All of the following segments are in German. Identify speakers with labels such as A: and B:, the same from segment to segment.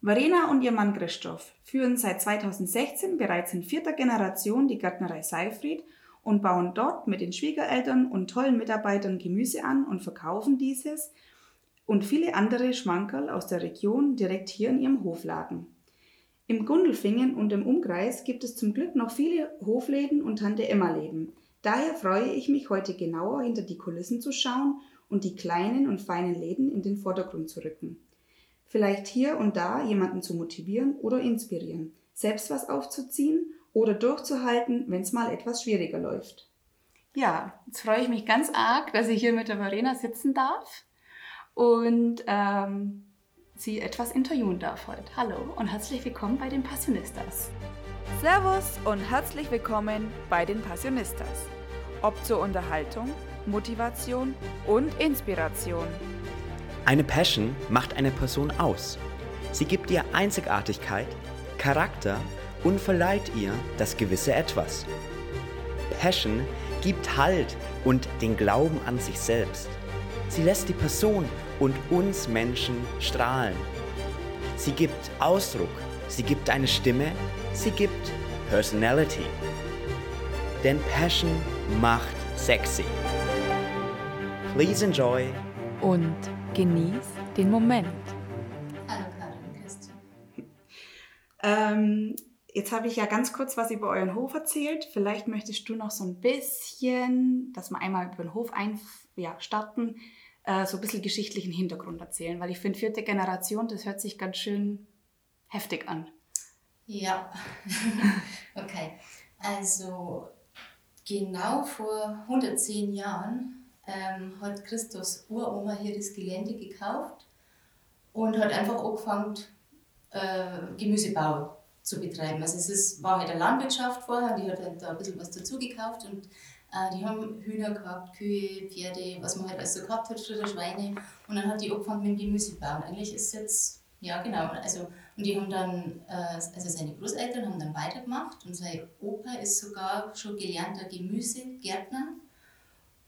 A: Verena und ihr Mann Christoph führen seit 2016 bereits in vierter Generation die Gärtnerei Seifried und bauen dort mit den Schwiegereltern und tollen Mitarbeitern Gemüse an und verkaufen dieses und viele andere Schmankerl aus der Region direkt hier in ihrem Hofladen. Im Gundelfingen und im Umkreis gibt es zum Glück noch viele Hofläden und Tante-Emma-Läden. Daher freue ich mich, heute genauer hinter die Kulissen zu schauen und die kleinen und feinen Läden in den Vordergrund zu rücken. Vielleicht hier und da jemanden zu motivieren oder inspirieren, selbst was aufzuziehen oder durchzuhalten, wenn es mal etwas schwieriger läuft.
B: Ja, jetzt freue ich mich ganz arg, dass ich hier mit der Verena sitzen darf und ähm, sie etwas interviewen darf heute. Hallo und herzlich willkommen bei den Passionistas.
A: Servus und herzlich willkommen bei den Passionistas. Ob zur Unterhaltung, Motivation und Inspiration.
C: Eine Passion macht eine Person aus. Sie gibt ihr Einzigartigkeit, Charakter und verleiht ihr das gewisse Etwas. Passion gibt Halt und den Glauben an sich selbst. Sie lässt die Person und uns Menschen strahlen. Sie gibt Ausdruck, sie gibt eine Stimme, sie gibt Personality. Denn Passion macht sexy. Please enjoy
A: und Genieß den Moment.
B: Hallo Karin Christian.
A: Ähm, jetzt habe ich ja ganz kurz was über euren Hof erzählt. Vielleicht möchtest du noch so ein bisschen, dass wir einmal über den Hof ein, ja, starten, äh, so ein bisschen geschichtlichen Hintergrund erzählen, weil ich finde, vierte Generation, das hört sich ganz schön heftig an.
B: Ja, okay. Also genau vor 110 Jahren ähm, hat Christus Uroma hier das Gelände gekauft und hat einfach angefangen, äh, Gemüsebau zu betreiben. Also es ist, war halt eine Landwirtschaft vorher, die hat halt da ein bisschen was dazu gekauft und äh, die haben Hühner gehabt, Kühe, Pferde, was man halt alles so gehabt hat, früher Schweine. Und dann hat die angefangen mit dem Gemüsebau. Und eigentlich ist es jetzt, ja genau, also und die haben dann, äh, also seine Großeltern haben dann weitergemacht und sein Opa ist sogar schon gelernter Gemüsegärtner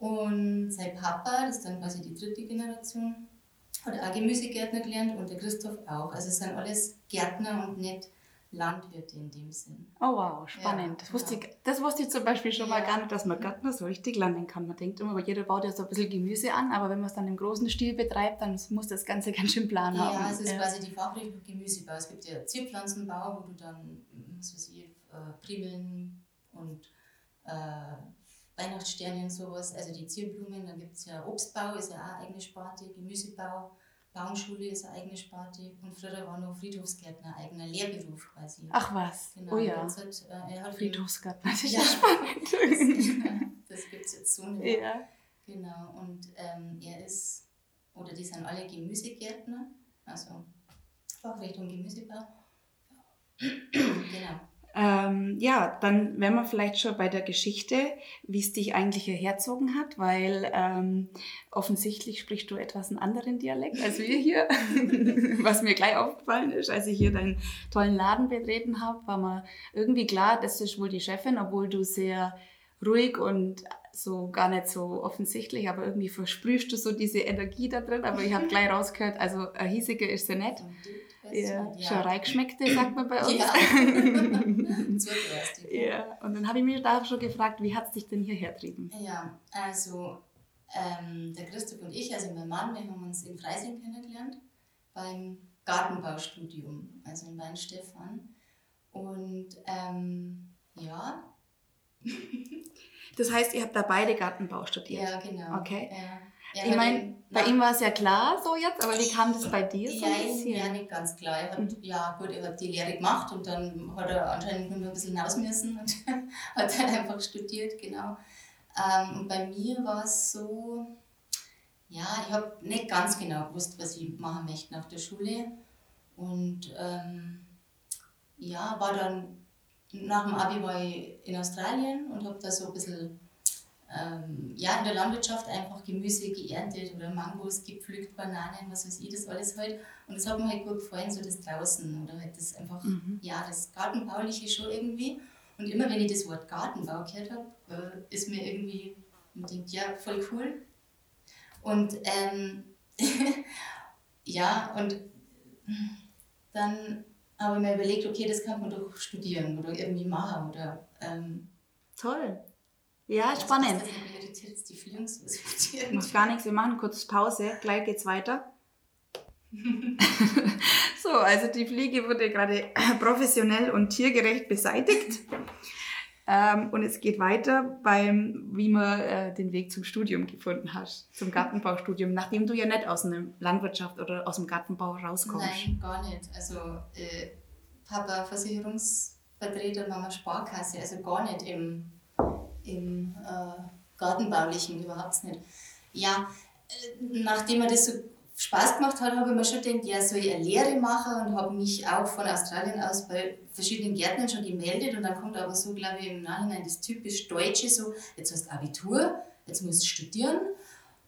B: und sein Papa, das ist dann quasi die dritte Generation, hat auch Gemüsegärtner gelernt und der Christoph auch. Also es sind alles Gärtner und nicht Landwirte in dem Sinn.
A: Oh wow, spannend. Ja, das, wusste genau. ich, das wusste ich zum Beispiel schon ja. mal gar nicht, dass man Gärtner so richtig lernen kann. Man denkt immer, jeder baut ja so ein bisschen Gemüse an, aber wenn man es dann im großen Stil betreibt, dann muss das Ganze ganz schön Plan
B: ja,
A: haben.
B: Ja, es ist quasi die Fachrichtung Gemüsebau. Es gibt ja Zierpflanzenbau, wo du dann, was weiß ich, äh, Primeln und äh, Weihnachtssterne und sowas, also die Zierblumen, dann gibt es ja Obstbau, ist ja auch eine eigene Sparte, Gemüsebau, Baumschule ist eine eigene Sparte und früher war noch Friedhofsgärtner, eigener Lehrberuf quasi.
A: Ach was,
B: genau,
A: oh ja.
B: Hat, äh, er hat
A: Friedhofsgärtner, das ist ja, spannend.
B: Das, das gibt es jetzt so nicht.
A: Ja.
B: Genau, und ähm, er ist, oder die sind alle Gemüsegärtner, also Fachrichtung Gemüsebau. genau.
A: Ähm, ja, dann wären wir vielleicht schon bei der Geschichte, wie es dich eigentlich hierher hat, weil ähm, offensichtlich sprichst du etwas einen anderen Dialekt als wir hier. Was mir gleich aufgefallen ist, als ich hier deinen tollen Laden betreten habe, war mir irgendwie klar, das ist wohl die Chefin, obwohl du sehr ruhig und so gar nicht so offensichtlich, aber irgendwie versprühst du so diese Energie da drin. Aber ich habe gleich rausgehört, also ein hiesiger ist sie nicht. Ja, ja. Schon reingeschmeckte, sagt man bei uns. Ja. Ja. Und dann habe ich mich da schon gefragt, wie hat es dich denn hierher getrieben?
B: Ja, also ähm, der Christoph und ich, also mein Mann, wir haben uns in Freising kennengelernt beim Gartenbaustudium, also in Weinstefan. Und ähm, ja.
A: das heißt, ihr habt da beide Gartenbau studiert?
B: Ja, genau.
A: Okay.
B: Ja.
A: Ja, ich meine, bei ihm war es ja klar so jetzt, aber wie kam das bei dir so
B: ja, ein bisschen? Ja, nicht ganz klar. Er hat, mhm. ja gut, er hat die Lehre gemacht und dann hat er anscheinend nur ein bisschen hinaus müssen und hat dann einfach studiert, genau. Ähm, und bei mir war es so, ja, ich habe nicht ganz genau gewusst, was ich machen möchte nach der Schule. Und ähm, ja, war dann, nach dem Abi war ich in Australien und habe da so ein bisschen ähm, ja, in der Landwirtschaft einfach Gemüse geerntet oder Mangos gepflückt, Bananen, was weiß ich, das alles halt. Und das hat mir halt gut gefallen, so das draußen oder halt das einfach, mhm. ja, das Gartenbauliche schon irgendwie. Und immer wenn ich das Wort Gartenbau gehört habe, äh, ist mir irgendwie, man denkt, ja, voll cool. Und ähm, ja, und dann habe ich mir überlegt, okay, das kann man doch studieren oder irgendwie machen. Oder, ähm,
A: Toll. Ja, spannend. Macht gar nichts, wir machen kurz Pause, gleich geht's weiter. so, also die Fliege wurde gerade professionell und tiergerecht beseitigt. Ähm, und es geht weiter beim, wie man äh, den Weg zum Studium gefunden hast, zum Gartenbaustudium, nachdem du ja nicht aus einer Landwirtschaft oder aus dem Gartenbau rauskommst.
B: Nein, gar nicht. Also äh, Papa Versicherungsvertreter, Mama Sparkasse, also gar nicht im, im äh, Gartenbaulichen, überhaupt nicht. Ja, äh, nachdem mir das so Spaß gemacht hat, habe ich mir schon gedacht, ja, soll ich eine Lehre machen und habe mich auch von Australien aus bei verschiedenen Gärtnern schon gemeldet und dann kommt aber so, glaube ich, im Nachhinein das typisch Deutsche so, jetzt hast du Abitur, jetzt musst du studieren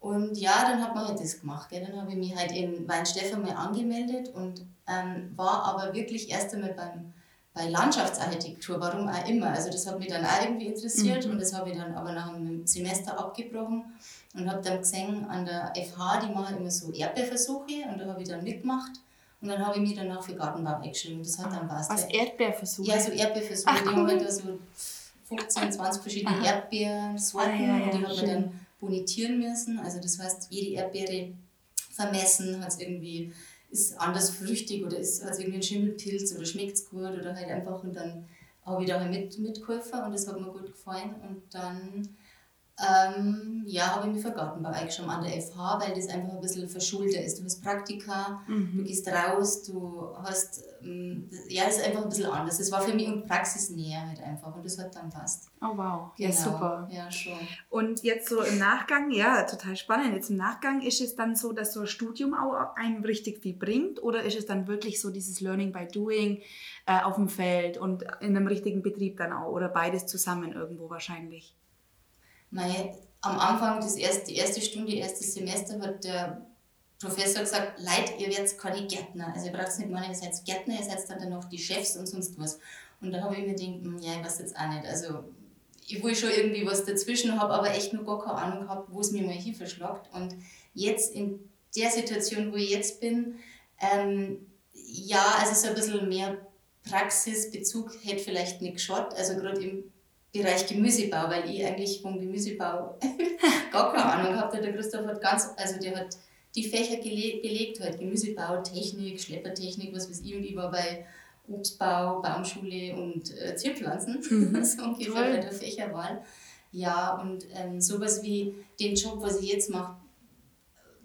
B: und ja, dann hat man halt das gemacht. Gell. Dann habe ich mich halt in Weinstefan mal angemeldet und ähm, war aber wirklich erst einmal beim, bei Landschaftsarchitektur, warum auch immer. Also das hat mich dann auch irgendwie interessiert mhm. und das habe ich dann aber nach einem Semester abgebrochen und habe dann gesehen, an der FH, die machen immer so Erdbeerversuche und da habe ich dann mitgemacht. Und dann habe ich mich danach für Gartenbau eingeschrieben. Das hat dann
A: passt. Was Erdbeerversuche?
B: Ja, so Erdbeerversuche. Ach, die haben halt da so 15, 20 verschiedene Aha. Erdbeersorten ah, ja, ja, und die hat man dann bonitieren müssen. Also das heißt, jede Erdbeere vermessen, hat es irgendwie, ist anders früchtig oder ist, hat irgendwie einen Schimmelpilz oder schmeckt es gut oder halt einfach und dann habe ich da halt mit, mitgeholfen und das hat mir gut gefallen. Und dann ähm, ja, habe ich mich für Gartenbau eingeschrieben an der FH, weil das einfach ein bisschen verschulter ist. Du hast Praktika, mhm. du gehst raus, du hast, ähm, ja, das ist einfach ein bisschen anders. Das war für mich um Praxisnähe halt einfach und das hat dann passt.
A: Oh wow, genau. ja super.
B: Ja, schon.
A: Und jetzt so im Nachgang, ja, total spannend. Jetzt im Nachgang ist es dann so, dass so ein Studium auch einem richtig viel bringt oder ist es dann wirklich so dieses Learning by Doing äh, auf dem Feld und in einem richtigen Betrieb dann auch oder beides zusammen irgendwo wahrscheinlich?
B: Nein, am Anfang, das erste, die erste Stunde, erstes Semester, hat der Professor gesagt, Leid, ihr werdet keine Gärtner. Also ihr braucht nicht meinen, ihr seid Gärtner, ihr seid dann noch die Chefs und sonst was. Und da habe ich mir gedacht, hm, ja, ich weiß jetzt auch nicht. Also ich will schon irgendwie was dazwischen, habe aber echt noch gar keine Ahnung gehabt, wo es mir mal hier verschlagt. Und jetzt in der Situation, wo ich jetzt bin, ähm, ja, also so ein bisschen mehr Praxisbezug hätte vielleicht nicht geschaut. Also gerade im Bereich Gemüsebau, weil ich eigentlich vom Gemüsebau gar keine Ahnung habe. Der Christoph hat ganz, also der hat die Fächer belegt, halt Gemüsebau, Technik, Schleppertechnik, was weiß ich, und ich war bei Obstbau, Baumschule und äh, Zierpflanzen, mhm. so ungefähr bei der Fächerwahl. Ja, und ähm, sowas wie den Job, was ich jetzt mache,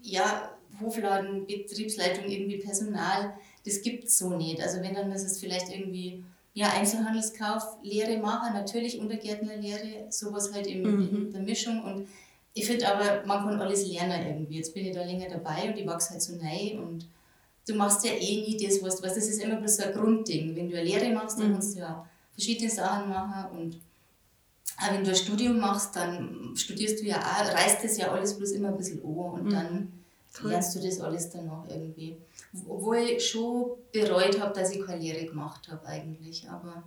B: ja, Hofladen, Betriebsleitung, irgendwie Personal, das gibt es so nicht. Also wenn, dann ist es vielleicht irgendwie ja, Einzelhandelskauf, Lehre machen, natürlich Untergärtnerlehre, sowas halt in, mhm. in der Mischung. Und ich finde aber, man kann alles lernen irgendwie. Jetzt bin ich da länger dabei und ich wachse halt so neu und du machst ja eh nie das, was du weißt. Das ist immer bloß so ein Grundding. Wenn du eine Lehre machst, dann mhm. kannst du ja verschiedene Sachen machen und auch wenn du ein Studium machst, dann studierst du ja auch, reißt das ja alles bloß immer ein bisschen an und mhm. dann Toll. lernst du das alles dann auch irgendwie obwohl ich schon bereut habe, dass ich keine Lehre gemacht habe eigentlich, aber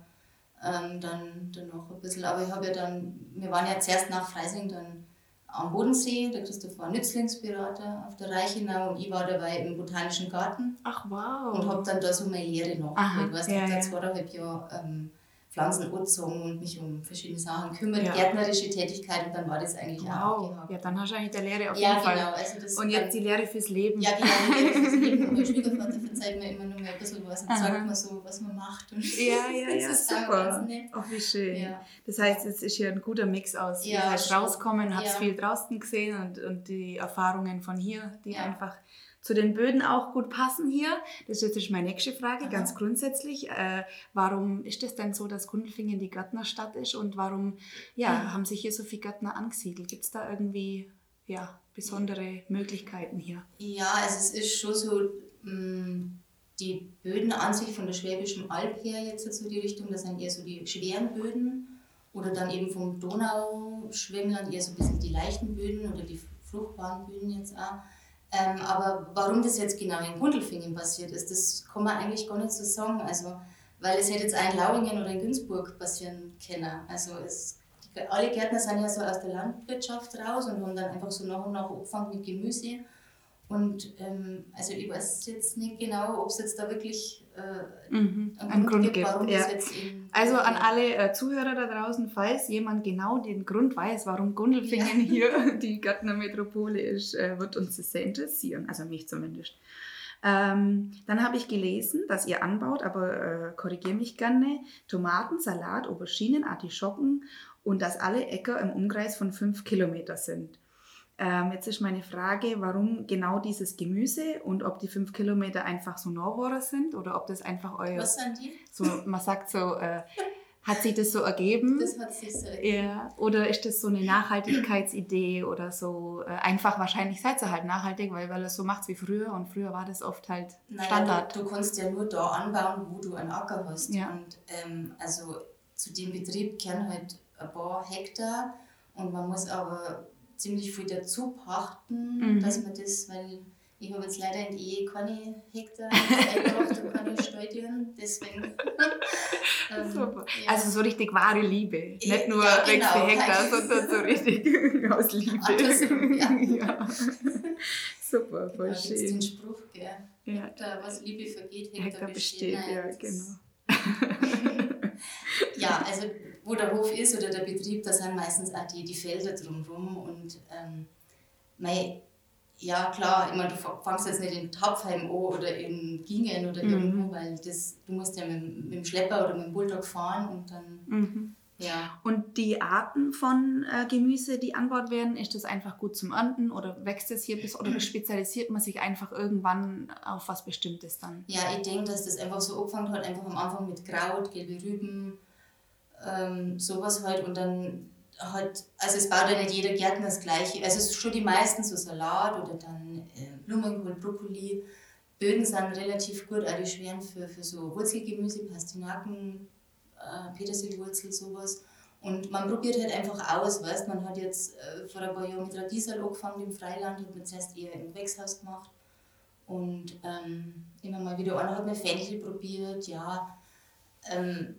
B: ähm, dann, dann noch ein bisschen. Aber ich habe ja dann, wir waren ja zuerst nach Freising dann am Bodensee, der Christoph war Nützlingsberater auf der Reichenau und ich war dabei im Botanischen Garten.
A: Ach wow.
B: Und habe dann da so meine Lehre noch. Aha, ich weiß nicht, ja, ja. zweieinhalb Jahre ähm, Pflanzen angezogen und mich um verschiedene Sachen kümmert, ja. gärtnerische Tätigkeit und dann war das eigentlich
A: wow. auch gehabt. Ja, dann hast du eigentlich die Lehre auf ja, jeden Fall. Genau. Also und jetzt die Lehre fürs Leben.
B: Ja, genau, die Lehre fürs Leben. Und mein Schwiegervater verzeiht mir immer nur mehr ein bisschen was und Aha. sagt mir so, was man macht. Und
A: ja, ja, ja, super. Ach, wie schön. Ja. Das heißt, es ist hier ein guter Mix aus. Ja, seid rauskommen, habt ja. viel draußen gesehen und, und die Erfahrungen von hier, die einfach zu den Böden auch gut passen hier. Das ist jetzt meine nächste Frage, Aha. ganz grundsätzlich. Äh, warum ist es denn so, dass Gundelfingen die Gärtnerstadt ist und warum ja, haben sich hier so viele Gärtner angesiedelt? Gibt es da irgendwie ja, besondere Möglichkeiten hier?
B: Ja, also es ist schon so, mh, mm, die Böden an sich von der Schwäbischen Alb her jetzt so die Richtung, das sind eher so die schweren Böden oder dann eben vom Donauschwemmland eher so ein bisschen die leichten Böden oder die fruchtbaren Böden jetzt auch. Ähm, aber warum das jetzt genau in Gundelfingen passiert ist, das kann man eigentlich gar nicht so sagen. Also, weil es hätte jetzt auch in Lauingen oder in Günzburg passieren können. Also es, alle Gärtner sind ja so aus der Landwirtschaft raus und haben dann einfach so nach und nach angefangen mit Gemüse. Und ähm, also ich weiß jetzt nicht genau, ob es jetzt da wirklich äh,
A: Mhm.
B: einen Grund,
A: Grund
B: gibt, warum
A: ja. Also an alle äh, Zuhörer da draußen, falls jemand genau den Grund weiß, warum Gundelfingen hier die Gärtner Metropole ist, äh, wird uns das sehr interessieren. Also mich zumindest. Ähm, dann habe ich gelesen, dass ihr anbaut, aber äh, korrigiere mich gerne, Tomaten, Salat, Auberginen, Artischocken und dass alle Äcker im Umkreis von fünf Kilometer sind. Ähm, jetzt ist meine Frage, warum genau dieses Gemüse und ob die fünf Kilometer einfach so Norwohrer sind oder ob das einfach euer
B: Was sind die?
A: so, man sagt so, äh, hat sich das so ergeben?
B: Das hat sich so.
A: ja. Oder ist das so eine Nachhaltigkeitsidee oder so? Äh, einfach wahrscheinlich seid ihr halt nachhaltig, weil, weil ihr so macht wie früher und früher war das oft halt
B: Naja,
A: Standard.
B: Du, du kannst ja nur da anbauen, wo du einen Acker hast.
A: Ja.
B: Und ähm, also zu dem Betrieb gehören halt ein paar Hektar und man muss aber ziemlich viel dazu pachten,
A: Mhm.
B: dass man das, weil ich habe jetzt leider in die Ehe keine Hektar eingebracht und keine Stadien, deswegen. ähm,
A: Super.
B: ja.
A: Also so richtig wahre Liebe.
B: Ja,
A: Nicht nur
B: ja, genau.
A: Hektar, sondern so richtig aus Liebe.
B: Andersrum, ja.
A: ja. Super, voll
B: ja, gibt's den
A: schön.
B: Spruch, gell?
A: Ja.
B: Hektar, was Liebe vergeht, Hektar,
A: Hektar besteht, ja,
B: Nein, das-
A: genau.
B: Ja, also wo der Hof ist oder der Betrieb, da sind meistens auch die, die Felder drumherum und ähm, mei, ja klar, ich meine, du fangst jetzt nicht in Tapfheim an oder in Gingen oder
A: Mhm.
B: irgendwo, weil das, du musst ja mit, mit dem Schlepper oder mit dem Bulldog fahren und dann,
A: Mhm.
B: Ja.
A: Und die Arten von äh, Gemüse, die angebaut werden, ist das einfach gut zum Ernten oder wächst es hier bis oder spezialisiert man sich einfach irgendwann auf was Bestimmtes dann?
B: Ja, ich denke, dass das einfach so angefangen hat, einfach am Anfang mit Kraut, gelbe Rüben, ähm, sowas halt und dann hat, also es baut ja nicht jeder Gärtner das gleiche, also es ist schon die meisten so Salat oder dann äh, Blumenkohl, Brokkoli, Böden sind relativ gut, auch die schweren für, für so Wurzelgemüse, Pastinaken, äh, Petersilwurzel, sowas. Und man probiert halt einfach aus, weißt man hat jetzt äh, vor ein paar Jahren mit Radiesel angefangen im Freiland, hat man zuerst eher im Gewächshaus gemacht und ähm, immer mal wieder einer hat mir Fenchel probiert, ja. Ähm,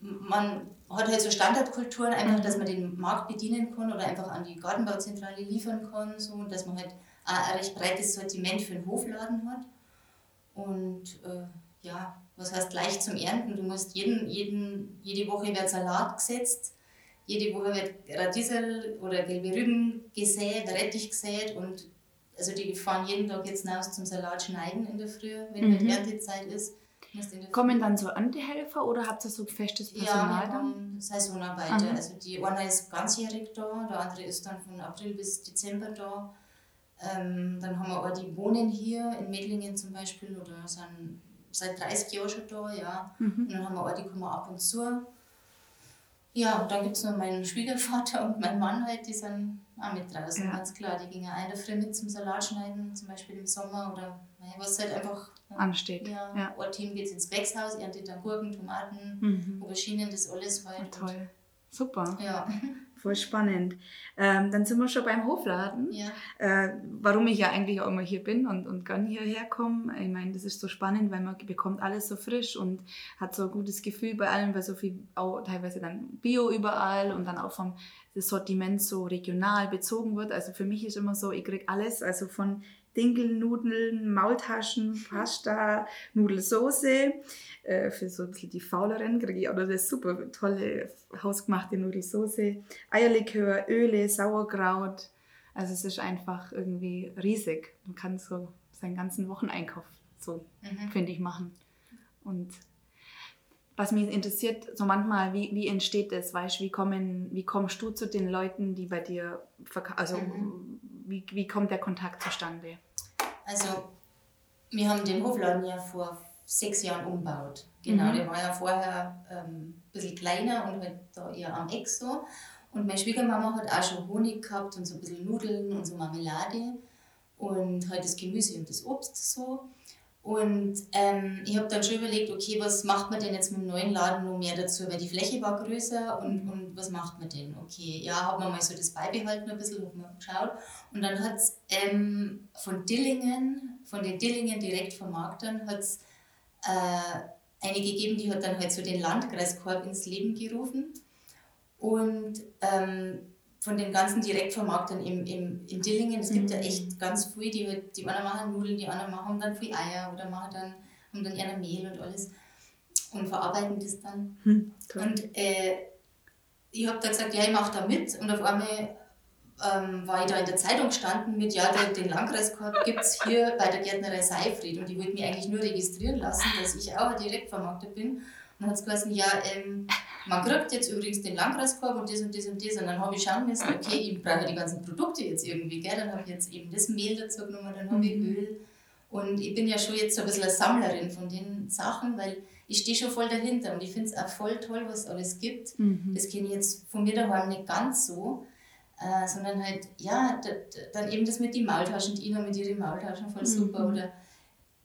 B: man hat halt so Standardkulturen, einfach, dass man den Markt bedienen kann oder einfach an die Gartenbauzentrale liefern kann, so, und dass man halt ein recht breites Sortiment für den Hofladen hat. Und äh, ja, was heißt leicht zum Ernten? Du musst jeden, jeden, jede Woche wird Salat gesetzt, jede Woche wird Radiesel oder gelbe Rüben gesät, Rettich gesät und also die fahren jeden Tag jetzt raus zum Salat schneiden in der Früh, wenn
A: Mhm.
B: halt Erntezeit ist.
A: Kommen dann so Erntehelfer oder habt ihr so festes
B: ja,
A: Personal
B: wir
A: dann?
B: haben Saisonarbeiter.
A: Aha.
B: Also die eine ist ganzjährig da, der andere ist dann von April bis Dezember da. Ähm, dann haben wir auch die wohnen hier in Medlingen zum Beispiel oder sind seit 30 Jahren schon da, ja.
A: Mhm.
B: Und dann haben wir auch die kommen ab und zu. Ja, und dann gibt es noch meinen Schwiegervater und meinen Mann halt, die sind auch mit draußen,
A: Ja.
B: ganz klar. Die gingen eine Früh mit zum Salat schneiden, zum Beispiel im Sommer oder was halt einfach.
A: Ansteht.
B: Ja,
A: Ja.
B: ein Team geht ins Gewächshaus, erntet dann Gurken, Tomaten,
A: Mhm.
B: Auberginen, das alles
A: Ja,
B: halt.
A: toll. Super,
B: Ja,
A: voll spannend. Ähm, dann sind wir schon beim Hofladen.
B: ja.
A: Äh, warum ich ja eigentlich auch immer hier bin und, und gern hierher komme. Ich meine, das ist so spannend, weil man bekommt alles so frisch und hat so ein gutes Gefühl bei allem, weil so viel auch teilweise dann Bio überall und dann auch vom das Sortiment so regional bezogen wird. Also für mich ist immer so, ich krieg alles, also von Dinkelnudeln, Maultaschen, Pasta, Nudelsoße. Äh, für so ein bisschen die fauleren kriege ich auch noch das super tolle hausgemachte Nudelsoße. Eierlikör, Öle, Sauerkraut. Also es ist einfach irgendwie riesig. Man kann so seinen ganzen Wocheneinkauf so,
B: Mhm.
A: finde ich, machen. Und was mich interessiert, so manchmal, wie, wie entsteht das? Weißt du, wie, kommen, wie kommst du zu den Leuten, die bei dir verkaufen? Also
B: Mhm.
A: Wie, wie kommt der Kontakt zustande?
B: Also, wir haben den Hofladen ja vor sechs Jahren umgebaut. Genau,
A: Mhm.
B: der war ja vorher ähm, ein bisschen kleiner und halt da eher am Eck so. Und meine Schwiegermama hat auch schon Honig gehabt und so ein bisschen Nudeln und so Marmelade und halt das Gemüse und das Obst so. Und ähm, ich habe dann schon überlegt, okay, was macht man denn jetzt mit dem neuen Laden noch mehr dazu? Weil die Fläche war größer und, und was macht man denn? Okay, ja, hat man mal so das beibehalten ein bisschen, hat man geschaut. Und dann hat es ähm, von Dillingen, von den Dillingen direkt vom Marktern, hat es äh, eine gegeben, die hat dann halt so den Landkreiskorb ins Leben gerufen. Und ähm, von den ganzen Direktvermarktern im, im, in Dillingen, es gibt mhm. ja echt ganz viel, die, die anderen machen Nudeln, die anderen machen dann viel Eier oder machen dann, haben dann eher Mehl und alles und verarbeiten das dann. Hm, und äh, ich habe da gesagt, ja, ich mache da mit und auf einmal ähm, war ich da in der Zeitung gestanden mit, ja, den, den Landkreiskorb gibt es hier bei der Gärtnerei Seifried und die wollte mich eigentlich nur registrieren lassen, dass ich auch ein Direktvermarkter bin. Und hat es gesagt, ja, ähm, man kriegt jetzt übrigens den Landkreiskorb und das und das und das. Und dann habe ich schauen müssen, okay, ich brauche die ganzen Produkte jetzt irgendwie, gell? Dann habe ich jetzt eben das Mehl dazu genommen, dann habe ich mhm. Öl. Und ich bin ja schon jetzt so ein bisschen eine Sammlerin von den Sachen, weil ich stehe schon voll dahinter und ich finde es auch voll toll, was es alles gibt. Mhm. Das kenne ich jetzt von mir daheim nicht ganz so. Äh, sondern halt, ja, dann eben das mit den Maultaschen, die Ina mit ihren Maultaschen, voll super. Mhm. Oder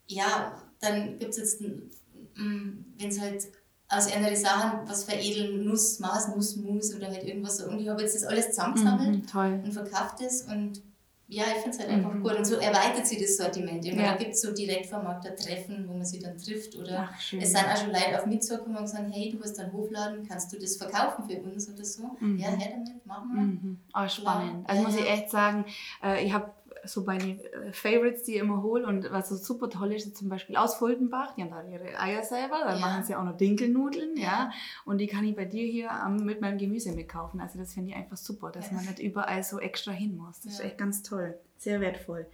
B: ja, dann gibt es jetzt, wenn es halt aus anderen Sachen was veredeln, Nuss, Maß, Nuss, Mus oder halt irgendwas so. Und ich habe jetzt das alles zusammengesammelt
A: mhm,
B: und verkauft es und ja, ich finde es halt einfach mhm. gut. Und so erweitert sich das Sortiment. Ja. Da gibt es so Direktvermarkter-Treffen, wo man sich dann trifft. Oder Ach, es sind auch schon Leute auf mich zugekommen und gesagt, hey, du hast einen Hofladen, kannst du das verkaufen für uns oder so? Mhm. Ja, her damit, machen wir.
A: Mhm. Oh, spannend. Also muss ich echt sagen, äh, ich habe so meine äh, Favorites, die ich immer hole. Und was so super toll ist, ist zum Beispiel aus Fuldenbach, die haben da ihre Eier selber, da ja. machen sie auch noch Dinkelnudeln, ja. ja. Und die kann ich bei dir hier um, mit meinem Gemüse mitkaufen. Also das finde ich einfach super, dass ja. man nicht überall so extra hin muss. Das ist echt ganz toll, sehr wertvoll.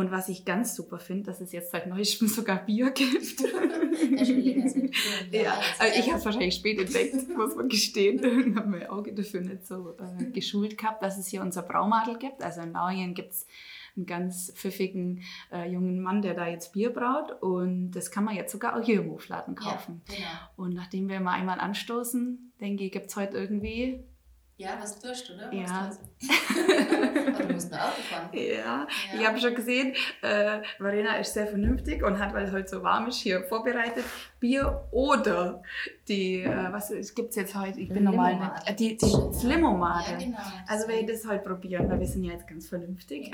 A: Und was ich ganz super finde, dass es jetzt seit neuestem sogar Bier gibt. ja, also ich habe es wahrscheinlich spät entdeckt, muss man gestehen. Ich habe mein Auge dafür nicht so äh, geschult gehabt, dass es hier unser Braumadel gibt. Also in Lauingen gibt es einen ganz pfiffigen äh, jungen Mann, der da jetzt Bier braut. Und das kann man jetzt sogar auch hier im Hofladen kaufen. Ja, genau. Und nachdem wir mal einmal anstoßen, denke ich, gibt es heute irgendwie
B: ja, was Durst, oder?
A: Ja.
B: Aber du musst ein Auto fahren.
A: Ja, ja. ich habe schon gesehen, äh, Marina ist sehr vernünftig und hat, weil es heute so warm ist, hier vorbereitet Bier oder die, äh, was gibt es jetzt heute? Ich bin normal nicht. Äh, die, die Slimomade. Ja, genau. Also werde ich das heute probieren, weil wir sind ja jetzt ganz vernünftig.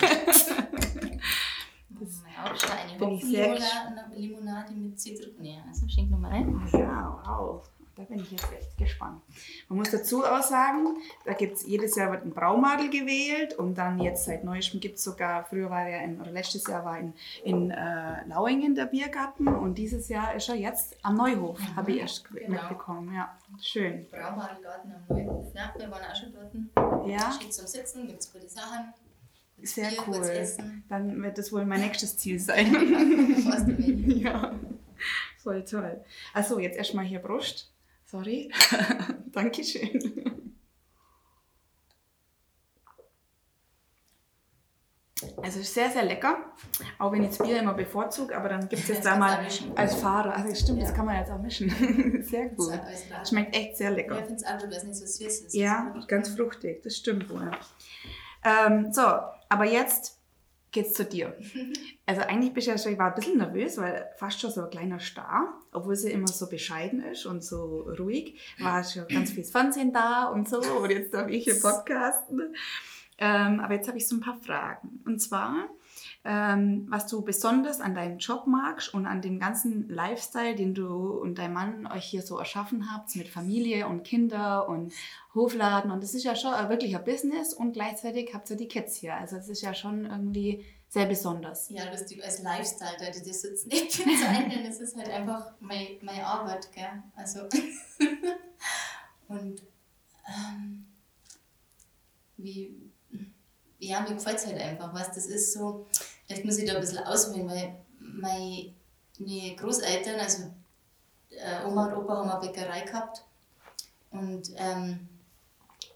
B: das ja, auch schon eine bin ich sehr Limonade mit Zitrone. Also schenk nochmal ein.
A: Ja, wow. Da bin ich jetzt echt gespannt. Man muss dazu auch sagen, da gibt es jedes Jahr wird ein Braumadel gewählt und dann jetzt seit neuestem gibt es sogar, früher war er in, oder letztes Jahr war in, in äh, Lauingen der Biergarten und dieses Jahr ist er jetzt am Neuhof, mhm. habe ich erst genau. mitbekommen. Ja, schön.
B: Braumadelgarten am Neuhof, ja, wir waren auch schon dort.
A: Ja.
B: Steht zum Sitzen, gibt es gute Sachen.
A: Sehr Bier, cool. Dann wird das wohl mein nächstes Ziel sein. ja, voll toll. Achso, jetzt erstmal hier Brust. Sorry. Dankeschön. Also sehr, sehr lecker. Auch wenn ich das Bier immer bevorzuge, aber dann gibt es jetzt da mal als Fahrer. Also stimmt, ja. das kann man jetzt auch mischen. sehr gut. Schmeckt echt sehr lecker.
B: Ja, ich finde es auch, dass nicht so süß ist.
A: Ja, ganz fruchtig, das stimmt wohl. Ähm, so, aber jetzt geht's zu dir. Also eigentlich bist du ja schon, ich war ein bisschen nervös, weil fast schon so ein kleiner Star, obwohl sie immer so bescheiden ist und so ruhig, war schon ganz viel Fernsehen da und so und jetzt darf ich hier podcasten. Ähm, aber jetzt habe ich so ein paar Fragen. Und zwar, ähm, was du besonders an deinem Job magst und an dem ganzen Lifestyle, den du und dein Mann euch hier so erschaffen habt mit Familie und Kinder und Hofladen. Und das ist ja schon wirklich ein Business und gleichzeitig habt ihr die Kids hier. Also es ist ja schon irgendwie sehr besonders.
B: Ja, das ist als Lifestyle, da die sitzen nicht bezeichnen. Es ist halt einfach meine, meine Arbeit, gell? Also und ähm, wie ja, mir gefällt es halt einfach, was das ist so, vielleicht muss ich da ein bisschen ausholen, weil meine Großeltern, also äh, Oma und Opa haben eine Bäckerei gehabt und ähm,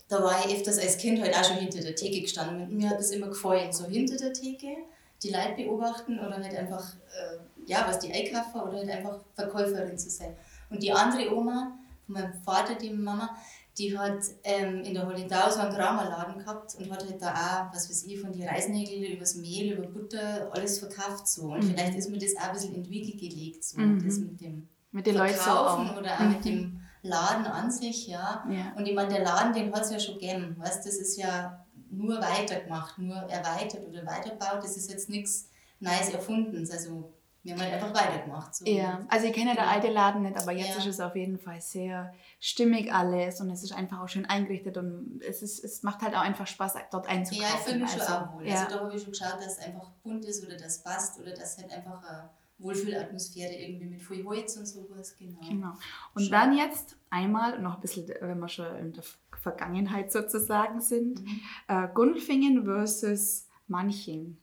B: da war ich öfters als Kind halt auch schon hinter der Theke gestanden. Und mir hat das immer gefallen, so hinter der Theke, die Leute beobachten oder halt einfach, äh, ja, was die einkaufen oder halt einfach Verkäuferin zu sein. Und die andere Oma, von meinem Vater, die Mama, die hat ähm, in der Hollindau so einen Kramerladen gehabt und hat halt da auch, was weiß ich, von den Reisnägeln über das Mehl, über Butter, alles verkauft so. Und mhm. vielleicht ist mir das auch ein bisschen in die Wiege gelegt, so mhm. das mit dem
A: mit den Verkaufen Leuten
B: so oder auch mhm. mit dem Laden an sich, ja. ja. Und ich meine, der Laden, den hat es ja schon gegeben, weißt das ist ja nur weitergemacht, nur erweitert oder weiterbaut, das ist jetzt nichts Neues Erfundenes. Also wir haben halt einfach weitergemacht. So.
A: Ja, also ich kenne ja der
B: Genau.
A: alte Laden nicht, aber jetzt
B: Ja.
A: ist es auf jeden Fall sehr stimmig alles und es ist einfach auch schön eingerichtet und es, ist, es macht halt auch einfach Spaß, dort einzukaufen.
B: Ja, ich fühle mich schon
A: also,
B: auch wohl.
A: Ja.
B: Also da habe ich schon geschaut, dass es einfach bunt ist oder das passt oder dass halt einfach eine Wohlfühlatmosphäre irgendwie mit viel Holz und sowas, genau.
A: Genau. Und
B: Schön.
A: dann jetzt einmal noch ein bisschen, wenn wir schon in der Vergangenheit sozusagen sind,
B: Mhm.
A: äh, Gundelfingen versus Manching.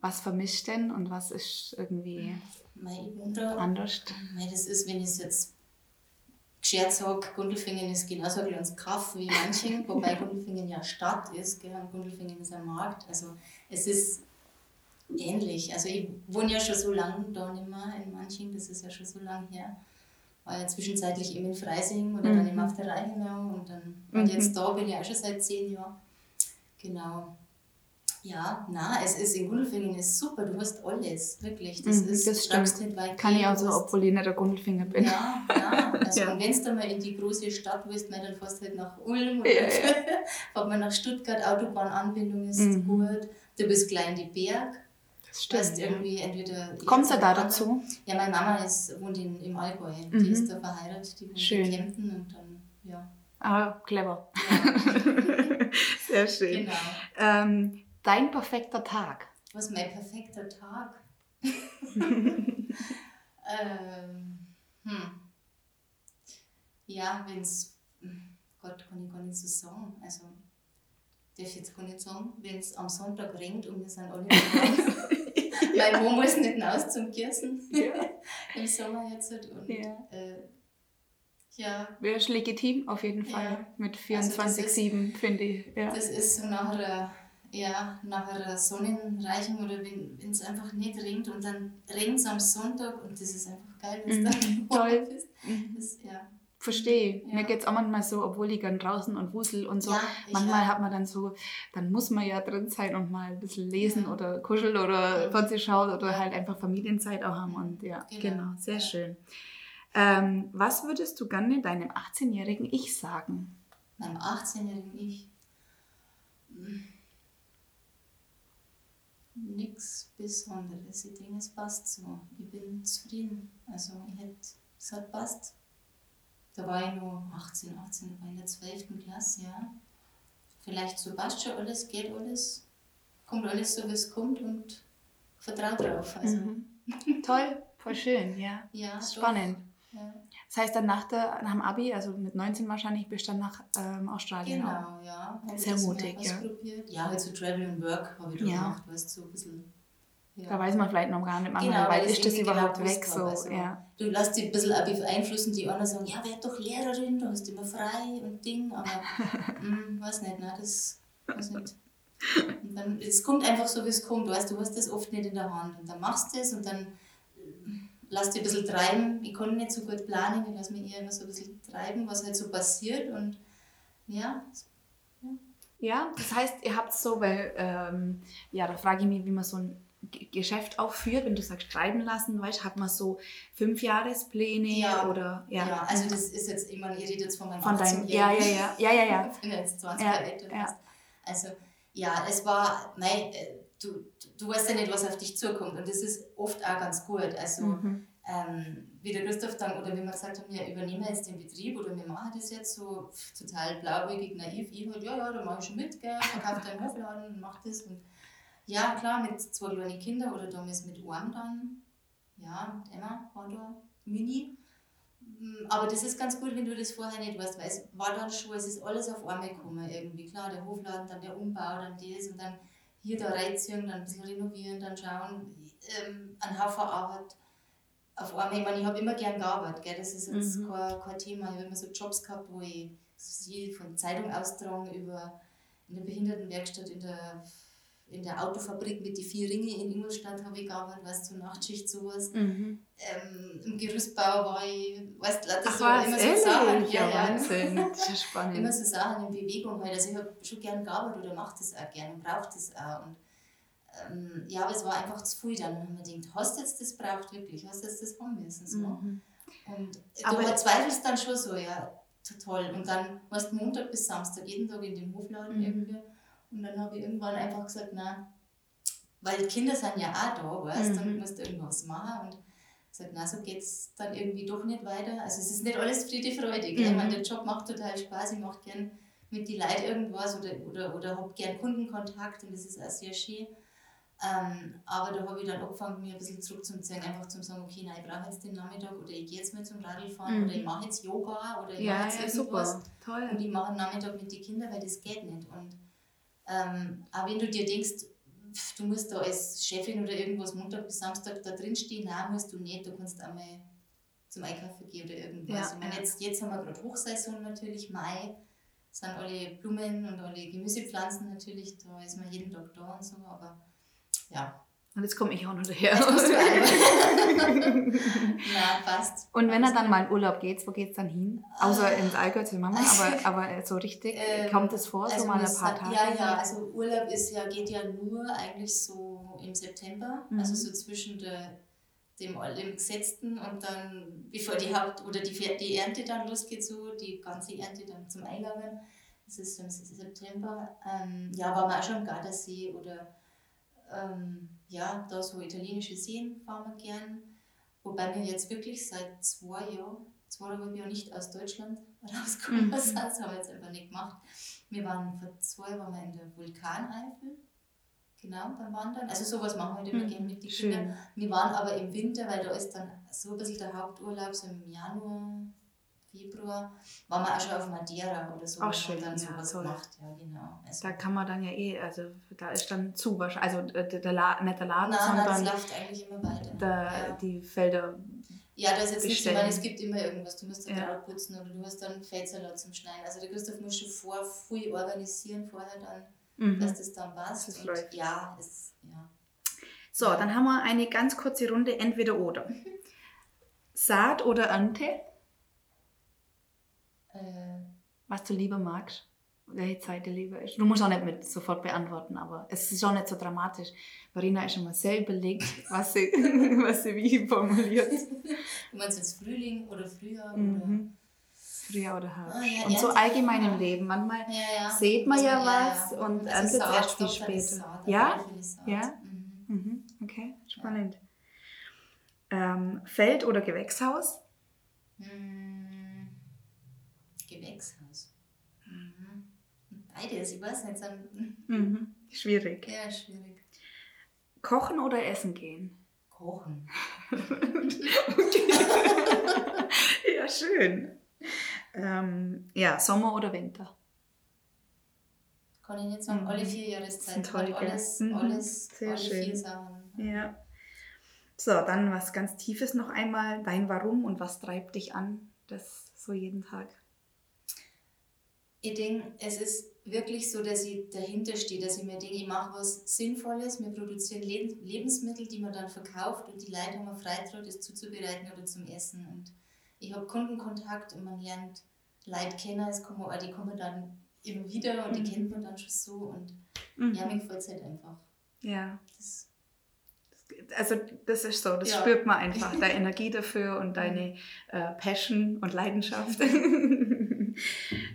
A: Was vermischt denn und was ist irgendwie
B: wohne da
A: anders?
B: Mei, das ist, wenn ich es jetzt geschert sage, Gundelfingen ist genauso ein kleines Kaff wie Manching, wobei Gundelfingen ja Stadt ist, gell? und Gundelfingen ist ein Markt. Also es ist ähnlich. Also ich wohne ja schon so lange da nicht mehr in Manching, das ist ja schon so lange her. War ja zwischenzeitlich eben in Freising oder dann
A: Mhm.
B: eben auf der Reichenau und dann
A: Mhm.
B: und jetzt da bin ich auch schon seit zehn Jahren. Genau. Ja, na, es ist in Gundelfingen ist super, du hast alles, wirklich. Das
A: Mhm,
B: ist
A: das stimmt.
B: nicht weit
A: Kann ich auch so,
B: hast-
A: obwohl ich nicht der Gundelfinger bin.
B: ja, ja. Also,
A: Ja.
B: Und wenn du mal in die große Stadt willst, dann fährst du halt nach Ulm
A: Ja,
B: oder
A: ja.
B: fahrt man nach Stuttgart, Autobahnanbindung ist
A: Mhm.
B: gut. Du bist klein die Berg.
A: Das
B: hast
A: stimmt. Ja.
B: irgendwie entweder.
A: Kommst du da dazu?
B: Ja, meine Mama ist, wohnt in, im Allgäu.
A: Mhm.
B: Die ist da verheiratet, die wohnt
A: Schön.
B: in Kempten und dann, ja.
A: Ah, clever.
B: ja
A: Sehr schön.
B: genau.
A: Ähm, dein perfekter Tag.
B: Was ist mein perfekter Tag? ähm, hm. Ja, wenn es. Gott, kann ich gar nicht so sagen. Also, darf ich jetzt gar nicht sagen, wenn es am Sonntag regnet und wir sind alle daheim. Weil wo muss nicht hinaus zum Gießen
A: Ja.
B: im Sommer jetzt. halt Und,
A: Ja.
B: Äh, ja,
A: Wäre ist legitim, auf jeden Fall.
B: Ja.
A: Mit
B: Also das
A: 24-7, finde ich. Ja.
B: Das ist so nach einer, ja, nach einer Sonnenreichung oder wenn es einfach nicht regnet und dann regnet es am Sonntag und das ist einfach geil, es
A: Mhm,
B: dann
A: toll.
B: warm ist.
A: Mhm.
B: Das, ja.
A: Verstehe.
B: Ja.
A: Mir geht es auch manchmal so, obwohl ich gern draußen und wusel und so.
B: Ja,
A: manchmal hat man dann so, dann muss man ja drin sein und mal ein bisschen lesen
B: Ja.
A: oder kuscheln oder
B: Ja.
A: Fernsehen schauen oder halt einfach Familienzeit auch haben. Und ja, genau,
B: Genau.
A: sehr schön. Ähm, was würdest du gerne deinem 18-jährigen Ich sagen?
B: Meinem 18-jährigen Ich. hm, Nichts Besonderes. Ich denke, es passt so. Ich bin zufrieden. Also, ich hätte, es hat passt. Da war ich nur 18, 18, da war ich in der 12. Klasse, ja. Vielleicht so passt schon alles, geht alles, kommt alles so, wie es kommt und vertraue drauf. Also,
A: Mhm. Toll, voll schön, ja.
B: ja.
A: Spannend.
B: Ja.
A: Das heißt, dann nach, der, nach dem Abi, also mit 19 wahrscheinlich, bist du dann nach ähm, Australien auch.
B: Genau, ja. Hab
A: Sehr mutig, ja.
B: Ja, halt so Travel and Work habe ich da
A: Ja.
B: gemacht, weißt du, so ein bisschen. Ja.
A: Da weiß man vielleicht noch gar nicht, manchmal,
B: Genau,
A: weil ist
B: ich
A: das
B: irgendwie
A: überhaupt
B: genau
A: weg so.
B: also-
A: ja.
B: Du lässt dich ein bisschen auch beeinflussen, die anderen sagen, ja, werd doch Lehrerin, du hast immer frei und Ding, aber hm, weiß nicht, ne, das weiß nicht. Und dann, es kommt einfach so, wie es kommt, weißt du, du hast das oft nicht in der Hand und dann machst du es und dann äh, lass dich ein bisschen treiben. Ich kann nicht so gut planen, ich lasse mich eher immer so ein bisschen treiben, was halt so passiert und ja,
A: Ja, das heißt, ihr habt so, weil, ähm, ja, da frage ich mich, wie man so ein Geschäft auch führt, wenn du sagst, schreiben lassen, weißt hat man so Fünfjahrespläne
B: Ja.
A: oder,
B: ja.
A: ja,
B: also das ist jetzt, ich meine, ihr redet jetzt von meinem
A: von deinem, ja, ja, ja, ja, ja, ja.
B: Ich bin jetzt 20
A: Ja, ja.
B: Also, ja, es war, nein, äh, du, du, weißt ja nicht, was auf dich zukommt. Und das ist oft auch ganz gut. Also,
A: Mhm.
B: ähm, wie der Christoph dann, oder wie wir gesagt haben, wir übernehmen jetzt den Betrieb oder wir machen das jetzt so total blauäugig, naiv. Ich halt, ja, ja, da mache ich schon mit, gell, verkaufe deinen Hofladen und mach das. Und ja, klar, mit zwei kleinen Kindern oder damals mit einem dann, ja, mit Emma war da, Mini. Mm, Aber das ist ganz gut, wenn du das vorher nicht weißt, weil es war dann schon, es ist alles auf einmal gekommen irgendwie. Klar, der Hofladen, dann der Umbau, dann das und dann hier da reinziehen, dann ein bisschen renovieren, dann schauen, ähm, ein Haufen Arbeit. Auf einmal, ich meine, ich habe immer gern gearbeitet, gell? das ist jetzt
A: Mhm.
B: kein, kein Thema. Ich habe immer so Jobs gehabt, wo ich sie von Zeitung austragen über in der Behindertenwerkstatt, in der, in der Autofabrik mit die vier Ringe in Ingolstadt habe ich gearbeitet, weißt du, Nachtschicht sowas
A: Mhm.
B: ähm, im Gerüstbau war ich, weißt du, das
A: was,
B: immer so? Sachen,
A: ja,
B: ja,
A: Wahnsinn, das ist spannend.
B: immer so Sachen in Bewegung halt. Also ich habe schon gern gearbeitet oder mache das auch gern und brauche das auch. Und, ähm, ja, aber es war einfach zu viel dann. Und ich gedacht, hast du jetzt das braucht wirklich, hast du jetzt das haben müssen so.
A: Mhm.
B: Und
A: Aber-
B: du verzweifelst dann schon so, ja, toll. Und dann warst du Montag bis Samstag jeden Tag in dem Hofladen
A: Mhm.
B: irgendwie. Und dann habe ich irgendwann einfach gesagt, nein, weil die Kinder sind ja auch da, weißt, mhm. dann musst du irgendwas machen und sagt, na, so geht es dann irgendwie doch nicht weiter. Also es ist nicht alles Friede, Freude. Mhm. Ich meine, der Job macht total Spaß, ich mache gern mit den Leuten irgendwas oder, oder, oder habe gern Kundenkontakt und das ist auch sehr schön. Ähm, aber da habe ich dann angefangen, mich ein bisschen zurückzuziehen, einfach zu sagen, okay, nein, ich brauche jetzt den Nachmittag oder ich gehe jetzt mal zum Radlfahren mhm. oder ich mache jetzt Yoga oder ich ja, mache jetzt ja, irgendwas. Super. Toll. Und ich mache einen Nachmittag mit den Kindern, weil das geht nicht. Und ähm, auch wenn du dir denkst, du musst da als Chefin oder irgendwas Montag bis Samstag da drin stehen, nein, musst du nicht, du kannst einmal zum Einkaufen gehen oder irgendwas. Ja, ich meine, jetzt, jetzt haben wir gerade Hochsaison natürlich, Mai, sind alle Blumen und alle Gemüsepflanzen natürlich, da ist man jeden Tag da und so, aber ja.
A: Und jetzt komme ich auch noch daher.
B: Na, passt.
A: Und wenn er dann mal in Urlaub geht, wo geht es dann hin? Außer ins Allgäu zu Mama, aber, aber so richtig, ähm, kommt es vor,
B: also
A: so mal ein paar Tage?
B: Ja, ja, also Urlaub ist ja, geht ja nur eigentlich so im September, mhm. also so zwischen der, dem, dem Gesetzten und dann, bevor die Haupt- oder die, die Ernte dann losgeht, so die ganze Ernte dann zum Eingangen, das ist im September. Ähm, ja, war wir auch schon im Gardasee oder ähm, ja, da so italienische Seen fahren wir gern. Wobei wir jetzt wirklich seit zwei Jahren, zweieinhalb Jahren nicht aus Deutschland rausgekommen mhm. sind. Das haben wir jetzt einfach nicht gemacht. Wir waren vor zwei Jahren in der Vulkaneifel. Genau, beim Wandern. Also sowas machen wir halt immer mhm. gerne mit den Kindern. Wir waren aber im Winter, weil da ist dann so ein bisschen der Haupturlaub, so im Januar, Februar, waren wir auch schon auf Madeira oder so.
A: Auch schön, dann
B: ja, sowas gemacht. Ja, genau.
A: Also da kann man dann ja eh, also da ist dann zu wahrscheinlich, also der, der La nicht der Laden,
B: nein, sondern nein, das läuft eigentlich immer weiter.
A: Der, ja. Die Felder
B: ja, da ist jetzt nicht, ich meine, es gibt immer irgendwas. Du musst dann ja. putzen oder du hast dann Feldsalat zum Schneiden. Also der Christoph muss schon vor, viel organisieren vorher dann, mhm. dass das dann passt. Das Und ja, es, ja.
A: So, dann haben wir eine ganz kurze Runde entweder oder. Saat oder Ernte? Äh, was du lieber magst, welche Zeit du lieber ist. Du musst auch nicht mit sofort beantworten, aber es ist auch nicht so dramatisch. Marina ist schon mal sehr überlegt, was sie, was sie wie formuliert.
B: Du meinst jetzt Frühling oder Frühjahr? Mhm.
A: Frühjahr oder Herbst. Oh, ja, und so allgemein im Leben. Manchmal ja, ja. sieht man ja was und erntet erst viel später. Ja? Ja? Mhm. Mhm. Okay, spannend. Ähm, Feld- oder Gewächshaus?
B: Mhm. Gewächshaus. Mhm. Beides, ich weiß nicht.
A: Mhm. Schwierig.
B: Ja, schwierig.
A: Kochen oder essen gehen?
B: Kochen.
A: ja, schön. Ähm, ja, Sommer oder Winter?
B: Kann ich nicht sagen. Mhm. Alle vier Jahreszeiten. Toll, alles, mhm. alles,
A: Sehr alle schön. vier Sachen. Ja. So, dann was ganz Tiefes noch einmal. Dein Warum und was treibt dich an? Das so jeden Tag
B: ich denke, es ist wirklich so, dass ich dahinter stehe, dass ich mir denke, ich mache was Sinnvolles, wir produzieren Lebensmittel, die man dann verkauft und die Leute haben Freitraut, das zuzubereiten oder zum Essen. Und ich habe Kundenkontakt und man lernt Leute kennen, es kommen, die kommen dann immer wieder und die mhm. kennt man dann schon so und mhm. ja, mir gefällt es halt einfach.
A: Ja. Das, also das ist so, das ja. spürt man einfach, deine Energie dafür und deine äh, Passion und Leidenschaft.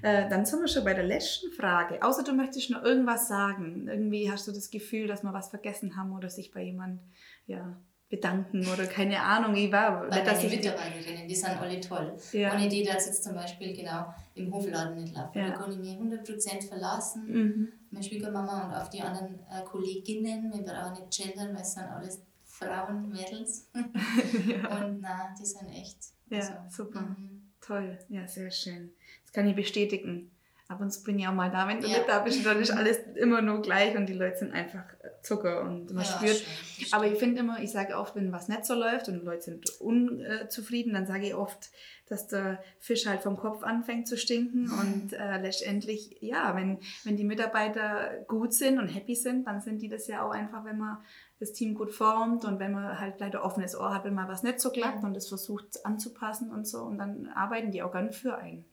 A: Äh, dann sind wir schon bei der letzten Frage. Außer du möchtest noch irgendwas sagen. Irgendwie hast du das Gefühl, dass wir was vergessen haben oder sich bei jemand ja, bedanken oder keine Ahnung. Ich war,
B: bei nicht, Mitarbeiterinnen, die sind alle toll. Ja. Ohne die, dass jetzt zum Beispiel genau im Hofladen nicht laufen. Ja. Da kann ich mich 100% verlassen. Mhm. Meine Schwiegermama und auf die anderen äh, Kolleginnen. Wir brauchen nicht gendern, weil es sind alles Frauen, Mädels. ja. Und na, die sind echt.
A: Ja, also, super. Mhm. Toll, ja, sehr schön kann ich bestätigen. Ab und zu bin ich auch mal da, wenn du ja. nicht da bist, dann ist alles immer nur gleich und die Leute sind einfach Zucker und man ja, spürt. Schön, Aber ich finde immer, ich sage oft, wenn was nicht so läuft und die Leute sind unzufrieden, dann sage ich oft, dass der Fisch halt vom Kopf anfängt zu stinken und äh, letztendlich, ja, wenn, wenn die Mitarbeiter gut sind und happy sind, dann sind die das ja auch einfach, wenn man das Team gut formt und wenn man halt leider offenes Ohr hat, wenn mal was nicht so klappt und es versucht anzupassen und so und dann arbeiten die auch gern für einen.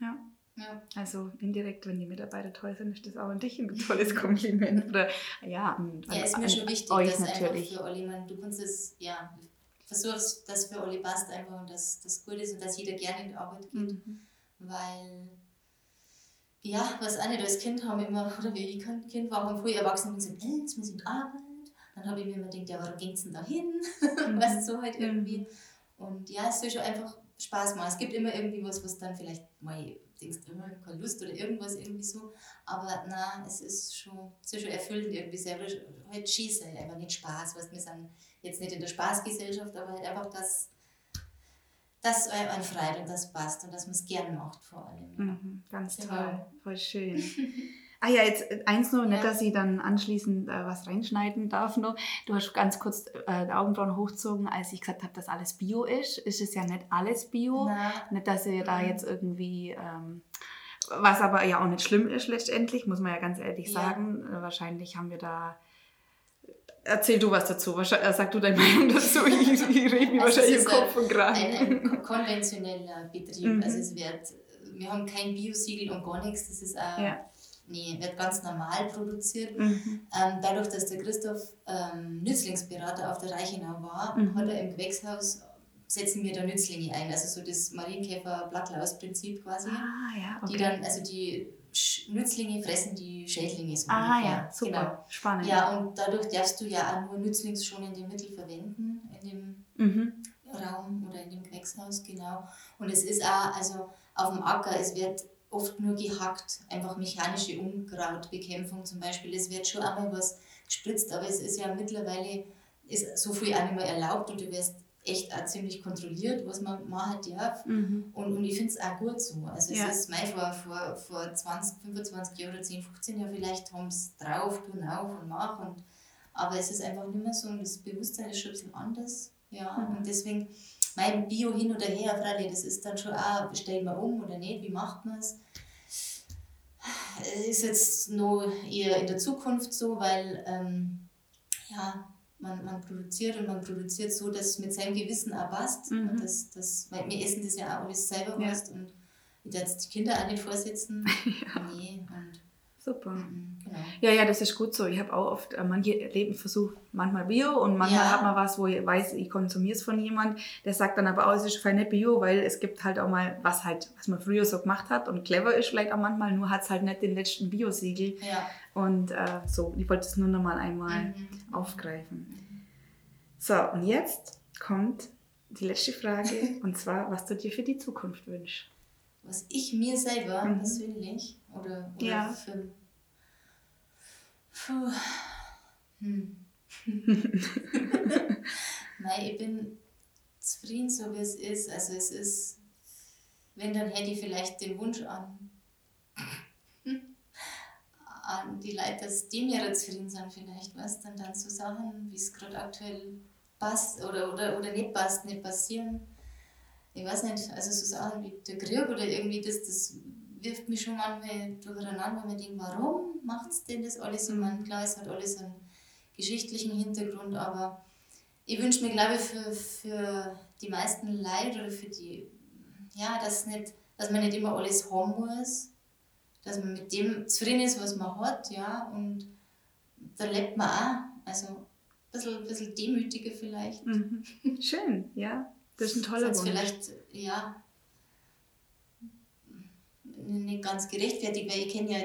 A: Ja. Ja. Also indirekt, wenn die Mitarbeiter toll sind, ist das auch an dich ein tolles Kompliment. Oder, ja, an,
B: ja, ist mir schon wichtig, dass natürlich. einfach für Olli, man, du kannst es, ja, versuchst, dass für Olli passt einfach und dass das gut ist und dass jeder gerne in die Arbeit geht. Mhm. Weil, ja, was auch nicht, als Kind haben wir immer, oder wie ich Kind war, haben früher Erwachsene gesagt, hey, jetzt muss ich in die Arbeit dann habe ich mir immer gedacht, ja, warum ging es denn da hin? Mhm. weißt du, so halt irgendwie. Und ja, es soll schon einfach Spaß machen. Es gibt immer irgendwie was, was dann vielleicht mal denkst, immer keine Lust oder irgendwas irgendwie so. Aber nein, es ist schon, es ist schon erfüllend irgendwie selber. Halt Schieße, einfach nicht Spaß. Weißt, wir sind jetzt nicht in der Spaßgesellschaft, aber halt einfach das, das ein freut und das passt und dass man es gern macht vor allem.
A: Mhm, ganz genau. toll, voll schön. Ah ja, jetzt äh, eins nur, ja. nicht, dass ich dann anschließend äh, was reinschneiden darf noch. Du hast ganz kurz äh, die Augenbrauen hochgezogen, als ich gesagt habe, dass alles Bio ist. Ist es ja nicht alles Bio. Na. Nicht, dass ihr da jetzt irgendwie... Ähm, was aber ja auch nicht schlimm ist letztendlich, muss man ja ganz ehrlich ja. sagen. Äh, wahrscheinlich haben wir da Erzähl du was dazu. Äh, sag du deine Meinung dazu. Ich, ich rede mir also wahrscheinlich im Kopf und.
B: Ein, ein konventioneller Betrieb. Mhm. Also es wird, wir haben kein Biosiegel und gar nichts. Das ist auch ja. Nee, wird ganz normal produziert. Mhm. Ähm, dadurch, dass der Christoph ähm, Nützlingsberater auf der Reichenau war, mhm. hat er im Gewächshaus setzen wir da Nützlinge ein, also so das Marienkäfer-Blattlaus-Prinzip quasi.
A: Ah, ja, okay.
B: Die dann, also die Nützlinge fressen die Schädlinge so
A: Ah ungefähr. ja, super, genau. spannend.
B: Ja, und dadurch darfst du ja auch nur nützlingsschonende Mittel verwenden in dem mhm. Raum oder in dem Gewächshaus, genau. Und es ist auch, also auf dem Acker, es wird oft nur gehackt, einfach mechanische Unkrautbekämpfung zum Beispiel. Es wird schon einmal was gespritzt, aber es ist ja mittlerweile ist so viel auch nicht mehr erlaubt und du wirst echt auch ziemlich kontrolliert, was man machen darf. Mhm. Und, und ich finde es auch gut so. Also ja. es ist mein, vor, vor, vor 20, 25 Jahren oder 10, 15 Jahren vielleicht haben es drauf, tun auf und mach. Und, aber es ist einfach nicht mehr so und das Bewusstsein ist schon ein bisschen anders. Ja, mhm. und deswegen mein Bio hin oder her, Frage, das ist dann schon auch, stellt man um oder nicht, wie macht man es? Es ist jetzt nur eher in der Zukunft so, weil ähm, ja, man, man produziert und man produziert so, dass es mit seinem Gewissen auch passt. Mhm. Und das, das, weil wir essen das ja auch alles selber ja. und ich werde jetzt die Kinder auch nicht vorsitzen. ja. Nee, und
A: Super. Mhm, genau. Ja, ja, das ist gut so. Ich habe auch oft, äh, manche Leben versucht manchmal Bio und manchmal ja. hat man was, wo ich weiß, ich konsumiere es von jemand, der sagt dann aber auch, es ist nicht Bio, weil es gibt halt auch mal, was halt, was man früher so gemacht hat und clever ist vielleicht auch manchmal, nur hat es halt nicht den letzten Bio-Siegel.
B: Ja.
A: Und äh, so, ich wollte es nur noch mal einmal mhm. aufgreifen. So, und jetzt kommt die letzte Frage und zwar, was du dir für die Zukunft wünschst.
B: Was ich mir selber mhm. persönlich oder, oder
A: ja.
B: für Puh. Hm. Nein, ich bin zufrieden, so wie es ist. Also es ist, wenn, dann hätte ich vielleicht den Wunsch an, an die Leute, dass die mir zufrieden sind vielleicht, was dann dann so Sachen, wie es gerade aktuell passt oder, oder, oder nicht passt, nicht passieren. Ich weiß nicht, also so Sachen wie der Krieg oder irgendwie das, das wirft mich schon manchmal durcheinander, weil man denkt, warum macht es denn das alles? Ich meine, klar, es hat alles einen geschichtlichen Hintergrund, aber ich wünsche mir, glaube ich, für, für die meisten Leute oder für die, ja, dass, nicht, dass man nicht immer alles haben muss, dass man mit dem zufrieden ist, was man hat, ja, und da lebt man auch, also ein bisschen, bisschen demütiger vielleicht.
A: Mhm. Schön, ja, das ist ein toller Wunsch.
B: vielleicht, ja, nicht ganz gerechtfertigt, weil ich kenne ja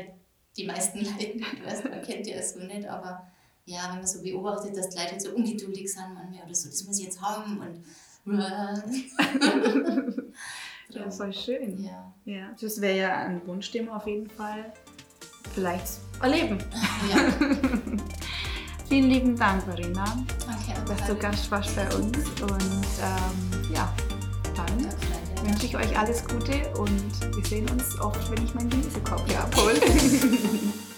B: die meisten Leute nicht, weißt, man kennt ja so nicht, aber ja, wenn man so beobachtet, dass die Leute so ungeduldig sind manchmal oder so, das muss ich jetzt haben und
A: ja, voll schön.
B: Ja.
A: ja das wäre ja ein Wunschthema auf jeden Fall. Vielleicht erleben.
B: Ja.
A: Vielen lieben Dank, Verena,
B: okay,
A: dass du Gast warst bei uns. Und ähm, ja, dann wünsche ich euch alles Gute und wir sehen uns oft, wenn ich meinen Gemüsekorb hier abhole.